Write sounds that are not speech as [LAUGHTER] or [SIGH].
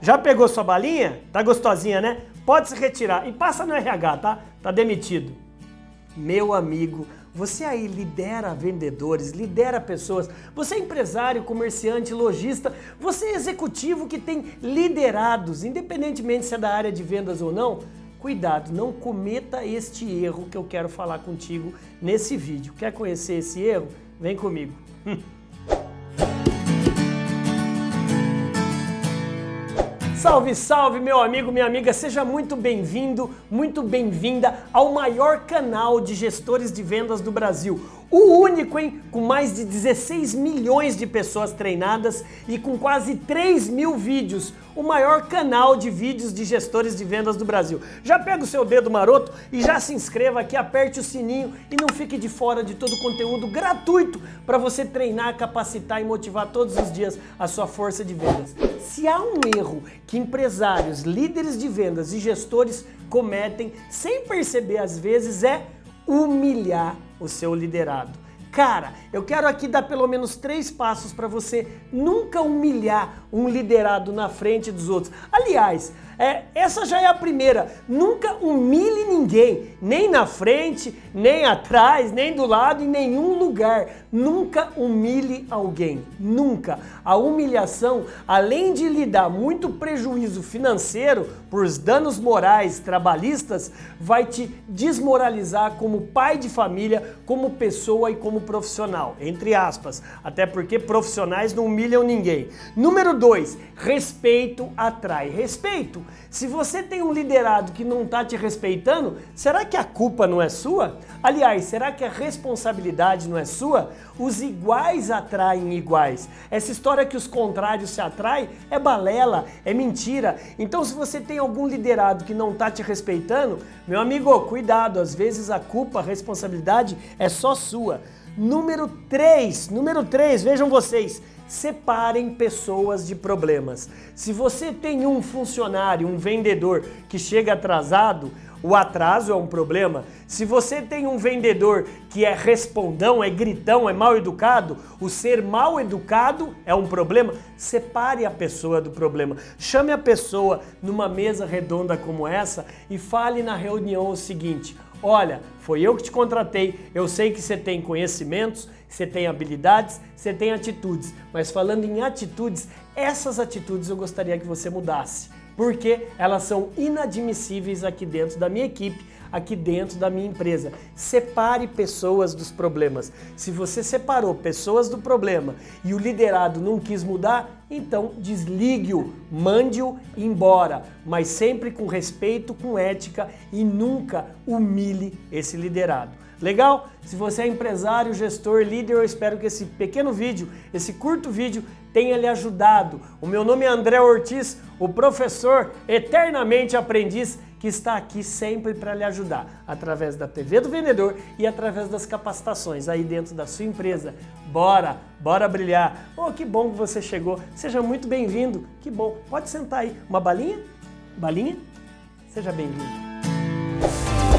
já pegou sua balinha? Tá gostosinha, né? Pode se retirar e passa no RH, tá? Tá demitido. Meu amigo, você aí lidera vendedores, lidera pessoas, você é empresário, comerciante, lojista, você é executivo que tem liderados, independentemente se é da área de vendas ou não. Cuidado, não cometa este erro que eu quero falar contigo nesse vídeo. Quer conhecer esse erro? Vem comigo. [LAUGHS] Salve, salve, meu amigo, minha amiga, seja muito bem-vindo, muito bem-vinda ao maior canal de gestores de vendas do Brasil. O único, hein? Com mais de 16 milhões de pessoas treinadas e com quase 3 mil vídeos. O maior canal de vídeos de gestores de vendas do Brasil. Já pega o seu dedo maroto e já se inscreva aqui, aperte o sininho e não fique de fora de todo o conteúdo gratuito para você treinar, capacitar e motivar todos os dias a sua força de vendas. Se há um erro que empresários, líderes de vendas e gestores cometem sem perceber às vezes é humilhar o seu liderado. Cara, eu quero aqui dar pelo menos três passos para você nunca humilhar um liderado na frente dos outros. Aliás, é, essa já é a primeira. Nunca humilhe ninguém, nem na frente, nem atrás, nem do lado, em nenhum lugar. Nunca humilhe alguém. Nunca. A humilhação, além de lhe dar muito prejuízo financeiro por danos morais, trabalhistas, vai te desmoralizar como pai de família, como pessoa e como profissional. Entre aspas. Até porque profissionais não humilham ninguém. Número dois, respeito atrai respeito. Se você tem um liderado que não está te respeitando, será que a culpa não é sua? Aliás, será que a responsabilidade não é sua? Os iguais atraem iguais. Essa história que os contrários se atraem é balela, é mentira. Então, se você tem algum liderado que não está te respeitando, meu amigo, cuidado, às vezes a culpa, a responsabilidade é só sua. Número 3, número 3, vejam vocês, separem pessoas de problemas. Se você tem um funcionário, um vendedor que chega atrasado, o atraso é um problema. Se você tem um vendedor que é respondão, é gritão, é mal educado, o ser mal educado é um problema. Separe a pessoa do problema. Chame a pessoa numa mesa redonda como essa e fale na reunião o seguinte: Olha, foi eu que te contratei, eu sei que você tem conhecimentos, você tem habilidades, você tem atitudes, mas falando em atitudes, essas atitudes eu gostaria que você mudasse, porque elas são inadmissíveis aqui dentro da minha equipe aqui dentro da minha empresa. Separe pessoas dos problemas. Se você separou pessoas do problema e o liderado não quis mudar, então desligue-o, mande-o embora, mas sempre com respeito, com ética e nunca humilhe esse liderado. Legal? Se você é empresário, gestor, líder, eu espero que esse pequeno vídeo, esse curto vídeo, tenha lhe ajudado. O meu nome é André Ortiz, o professor eternamente aprendiz que está aqui sempre para lhe ajudar, através da TV do Vendedor e através das capacitações aí dentro da sua empresa. Bora, bora brilhar. Oh, que bom que você chegou. Seja muito bem-vindo. Que bom. Pode sentar aí. Uma balinha? Balinha? Seja bem-vindo.